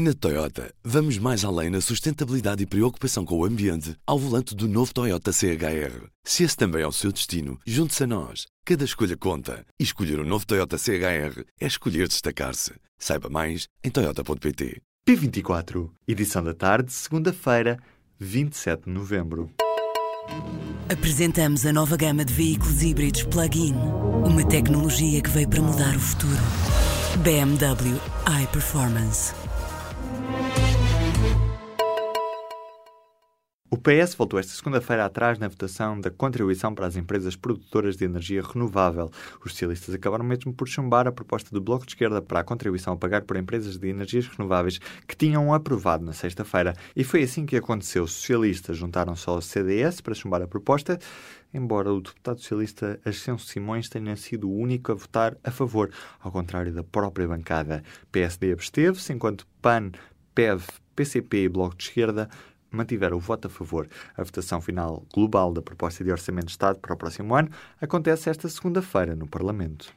Na Toyota, vamos mais além na sustentabilidade e preocupação com o ambiente ao volante do novo Toyota CHR. Se esse também é o seu destino, junte-se a nós. Cada escolha conta. E escolher o um novo Toyota CHR é escolher destacar-se. Saiba mais em Toyota.pt. P24, edição da tarde, segunda-feira, 27 de novembro. Apresentamos a nova gama de veículos híbridos plug-in. Uma tecnologia que veio para mudar o futuro. BMW iPerformance. O PS voltou esta segunda-feira atrás na votação da contribuição para as empresas produtoras de energia renovável. Os socialistas acabaram mesmo por chumbar a proposta do Bloco de Esquerda para a contribuição a pagar por empresas de energias renováveis que tinham aprovado na sexta-feira. E foi assim que aconteceu. Os socialistas juntaram só o CDS para chumbar a proposta, embora o deputado socialista Ascenso Simões tenha sido o único a votar a favor, ao contrário da própria bancada. PSD absteve-se, enquanto PAN, PEV, PCP e Bloco de Esquerda mantiveram o voto a favor. A votação final global da proposta de Orçamento de Estado para o próximo ano acontece esta segunda-feira no Parlamento.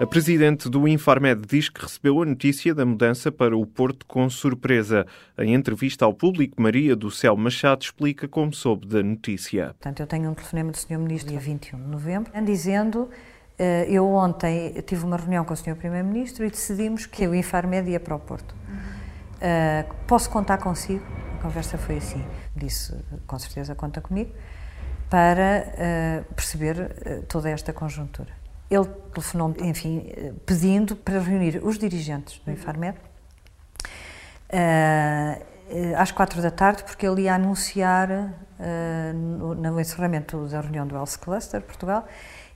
A presidente do Infarmed diz que recebeu a notícia da mudança para o Porto com surpresa. Em entrevista ao público, Maria do Céu Machado explica como soube da notícia. Portanto, eu tenho um telefonema do Sr. Ministro dia 21 de novembro, dizendo eh, eu ontem tive uma reunião com o Sr. Primeiro-Ministro e decidimos que o Infarmed ia para o Porto. Uh, posso contar consigo? Conversa foi assim. Disse, com certeza, conta comigo, para uh, perceber uh, toda esta conjuntura. Ele telefonou enfim, uh, pedindo para reunir os dirigentes do Infarmed às quatro da tarde, porque ele ia anunciar, no, no encerramento da reunião do Health Cluster Portugal,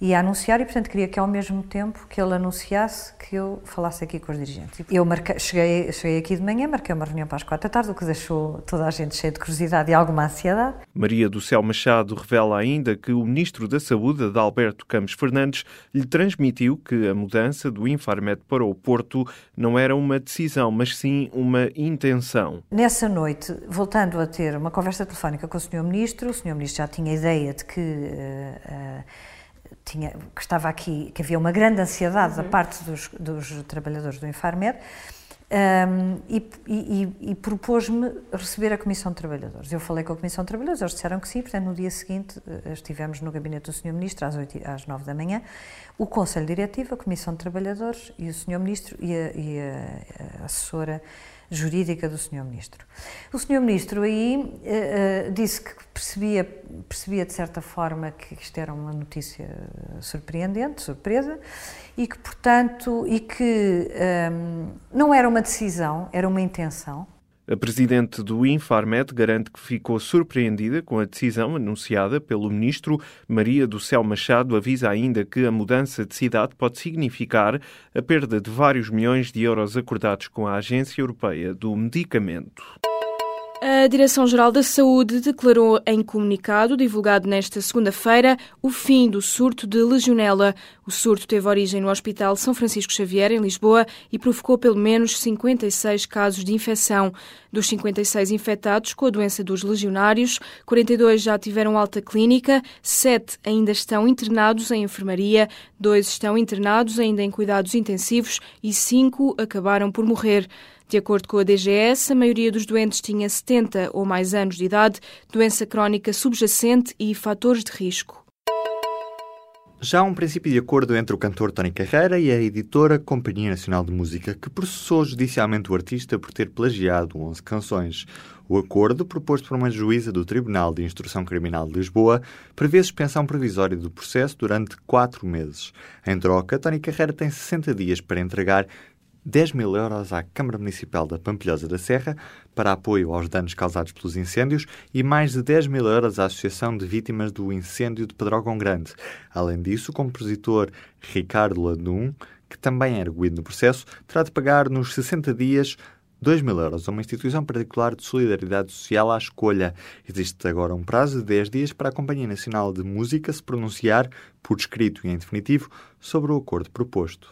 ia anunciar e, portanto, queria que ao mesmo tempo que ele anunciasse, que eu falasse aqui com os dirigentes. Eu marquei, cheguei, cheguei aqui de manhã, marquei uma reunião para as quatro da tarde, o que deixou toda a gente cheia de curiosidade e alguma ansiedade. Maria do Céu Machado revela ainda que o Ministro da Saúde, Adalberto Campos Fernandes, lhe transmitiu que a mudança do Infarmed para o Porto não era uma decisão, mas sim uma intenção. Nessa noite, voltando a ter uma conversa telefónica com o Sr. Ministro, o Sr. Ministro já tinha ideia de que... Uh, uh, tinha, que estava aqui, que havia uma grande ansiedade uhum. da parte dos, dos, trabalhadores do Infarmed um, e, e, e propôs-me receber a Comissão de Trabalhadores. Eu falei com a Comissão de Trabalhadores, eles disseram que sim, portanto, no dia seguinte eh, estivemos no gabinete do Sr. Ministro às, 8, às 9 da manhã, o Conselho Diretivo, a Comissão de Trabalhadores e o Sr. Ministro e a, e a, a assessora jurídica do Sr. Ministro. O Sr. Ministro aí uh, disse que percebia, percebia de certa forma que isto era uma notícia surpreendente, surpresa, e que, portanto, e que um, ehm, não era uma decisão, era uma intenção, a presidente do Infarmed garante que ficou surpreendida com a decisão anunciada pelo ministro. Maria do Céu Machado avisa ainda que a mudança de cidade pode significar a perda de vários milhões de euros acordados com a Agência Europeia do Medicamento. A Direção-Geral da Saúde declarou em comunicado divulgado nesta segunda-feira o fim do surto de legionela. O surto teve origem no Hospital São Francisco Xavier, em Lisboa, e provocou pelo menos 56 casos de infecção. Dos 56 infectados com a doença dos legionários, 42 já tiveram alta clínica, 7 ainda estão internados em enfermaria, 2 estão internados ainda em cuidados intensivos e 5 acabaram por morrer. De acordo com a DGS, a maioria dos doentes tinha 70 ou mais anos de idade, doença crónica subjacente e fatores de risco. Já há um princípio de acordo entre o cantor Tony Carreira e a editora Companhia Nacional de Música, que processou judicialmente o artista por ter plagiado 11 canções. O acordo, proposto por uma juíza do Tribunal de Instrução Criminal de Lisboa, prevê suspensão provisória do processo durante quatro meses. Em troca, Tony Carreira tem 60 dias para entregar 10 mil euros à Câmara Municipal da Pampilhosa da Serra para apoio aos danos causados pelos incêndios e mais de 10 mil euros à Associação de Vítimas do Incêndio de Pedrógão Grande. Além disso, o compositor Ricardo Ladum, que também é arguído no processo, terá de pagar nos 60 dias 2 mil euros a uma instituição particular de solidariedade social à escolha. Existe agora um prazo de 10 dias para a Companhia Nacional de Música se pronunciar, por escrito e em definitivo, sobre o acordo proposto.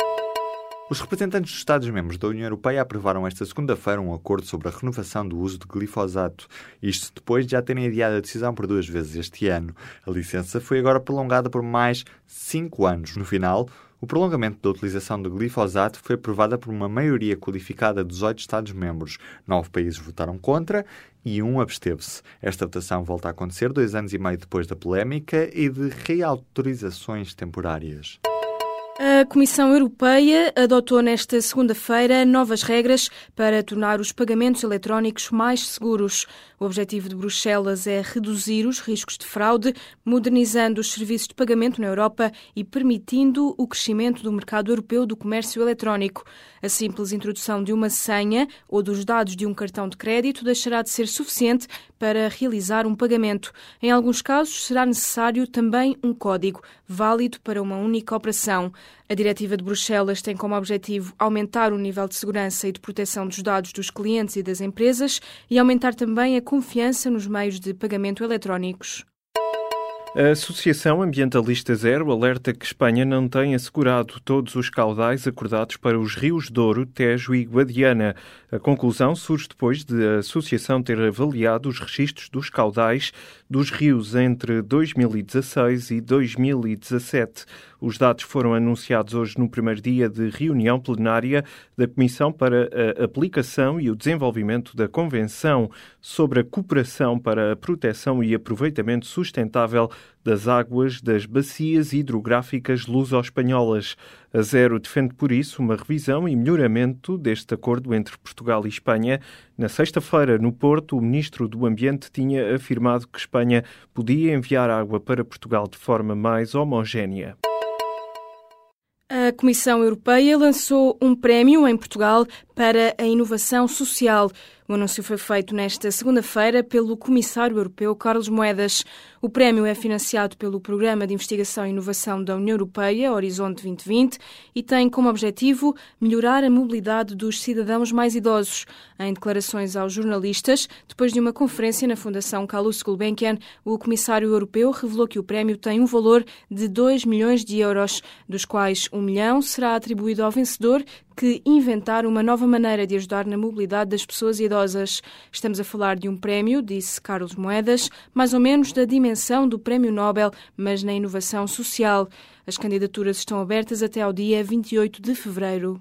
Os representantes dos Estados-membros da União Europeia aprovaram esta segunda-feira um acordo sobre a renovação do uso de glifosato, isto depois de já terem adiado a decisão por duas vezes este ano. A licença foi agora prolongada por mais cinco anos. No final, O prolongamento da utilização do glifosato foi aprovado por uma maioria qualificada de 18 Estados-membros. Nove países votaram contra e um absteve-se. Esta votação volta a acontecer dois anos e meio depois da polémica e de reautorizações temporárias. A Comissão Europeia adotou nesta segunda-feira novas regras para tornar os pagamentos eletrónicos mais seguros. O objetivo de Bruxelas é reduzir os riscos de fraude, modernizando os serviços de pagamento na Europa e permitindo o crescimento do mercado europeu do comércio eletrónico. A simples introdução de uma senha ou dos dados de um cartão de crédito deixará de ser suficiente para realizar um pagamento. Em alguns casos, será necessário também um código, válido para uma única operação. A Diretiva de Bruxelas tem como objetivo aumentar o nível de segurança e de proteção dos dados dos clientes e das empresas e aumentar também a confiança nos meios de pagamento eletrónicos. A Associação Ambientalista Zero alerta que Espanha não tem assegurado todos os caudais acordados para os rios Douro, Tejo e Guadiana. A conclusão surge depois de a Associação ter avaliado os registros dos caudais dos rios entre 2016 e 2017. Os dados foram anunciados hoje no primeiro dia de reunião plenária da Comissão para a Aplicação e o Desenvolvimento da Convenção sobre a Cooperação para a Proteção e Aproveitamento Sustentável das águas das bacias hidrográficas luso-espanholas. A Zero defende, por isso, uma revisão e melhoramento deste acordo entre Portugal e Espanha. Na sexta-feira, no Porto, o ministro do Ambiente tinha afirmado que Espanha podia enviar água para Portugal de forma mais homogénea. A Comissão Europeia lançou um prémio em Portugal para a inovação social. O anúncio foi feito nesta segunda-feira pelo Comissário Europeu Carlos Moedas. O prémio é financiado pelo Programa de Investigação e Inovação da União Europeia, Horizonte 2020, e tem como objetivo melhorar a mobilidade dos cidadãos mais idosos. Em declarações aos jornalistas, depois de uma conferência na Fundação Calouste Gulbenkian, o Comissário Europeu revelou que o prémio tem um valor de 2 milhões de euros, dos quais 1 milhão será atribuído ao vencedor, que inventar uma nova maneira de ajudar na mobilidade das pessoas idosas. Estamos a falar de um prémio, disse Carlos Moedas, mais ou menos da dimensão do Prémio Nobel, mas na inovação social. As candidaturas estão abertas até ao dia 28 de fevereiro.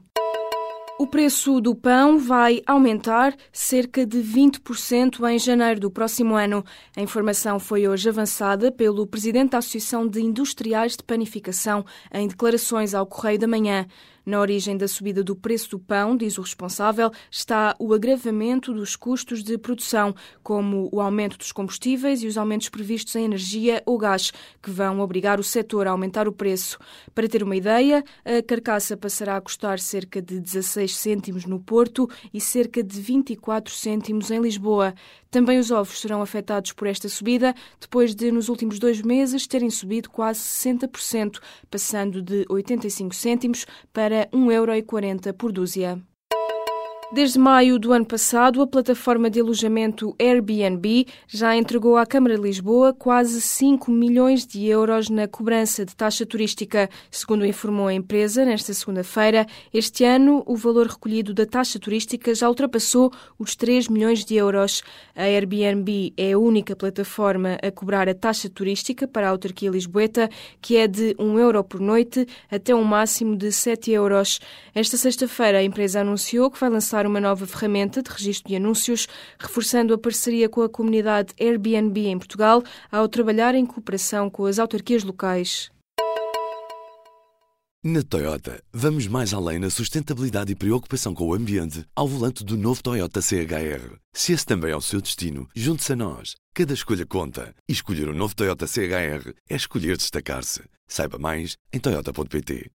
O preço do pão vai aumentar cerca de 20% em janeiro do próximo ano. A informação foi hoje avançada pelo presidente da Associação de Industriais de Panificação em declarações ao Correio da Manhã. Na origem da subida do preço do pão, diz o responsável, está o agravamento dos custos de produção, como o aumento dos combustíveis e os aumentos previstos em energia ou gás, que vão obrigar o setor a aumentar o preço. Para ter uma ideia, a carcaça passará a custar cerca de 16 cêntimos no Porto e cerca de 24 cêntimos em Lisboa. Também os ovos serão afetados por esta subida, depois de, nos últimos dois meses, terem subido quase 60%, passando de 85 cêntimos para 1,40€ por dúzia. Desde maio do ano passado, a plataforma de alojamento Airbnb já entregou à Câmara de Lisboa quase 5 milhões de euros na cobrança de taxa turística. Segundo informou a empresa nesta segunda-feira, este ano o valor recolhido da taxa turística já ultrapassou os 3 milhões de euros. A Airbnb é a única plataforma a cobrar a taxa turística para a autarquia lisboeta, que é de 1 euro por noite até um máximo de 7 euros. Esta sexta-feira, a empresa anunciou que vai lançar lançar uma nova ferramenta de registro de anúncios, reforçando a parceria com a comunidade Airbnb em Portugal, ao trabalhar em cooperação com as autarquias locais. Na Toyota, vamos mais além na sustentabilidade e preocupação com o ambiente ao volante do novo Toyota CHR. Se esse também é o seu destino, junte-se a nós. Cada escolha conta. E escolher o um novo Toyota CHR é escolher destacar-se. Saiba mais em Toyota.pt.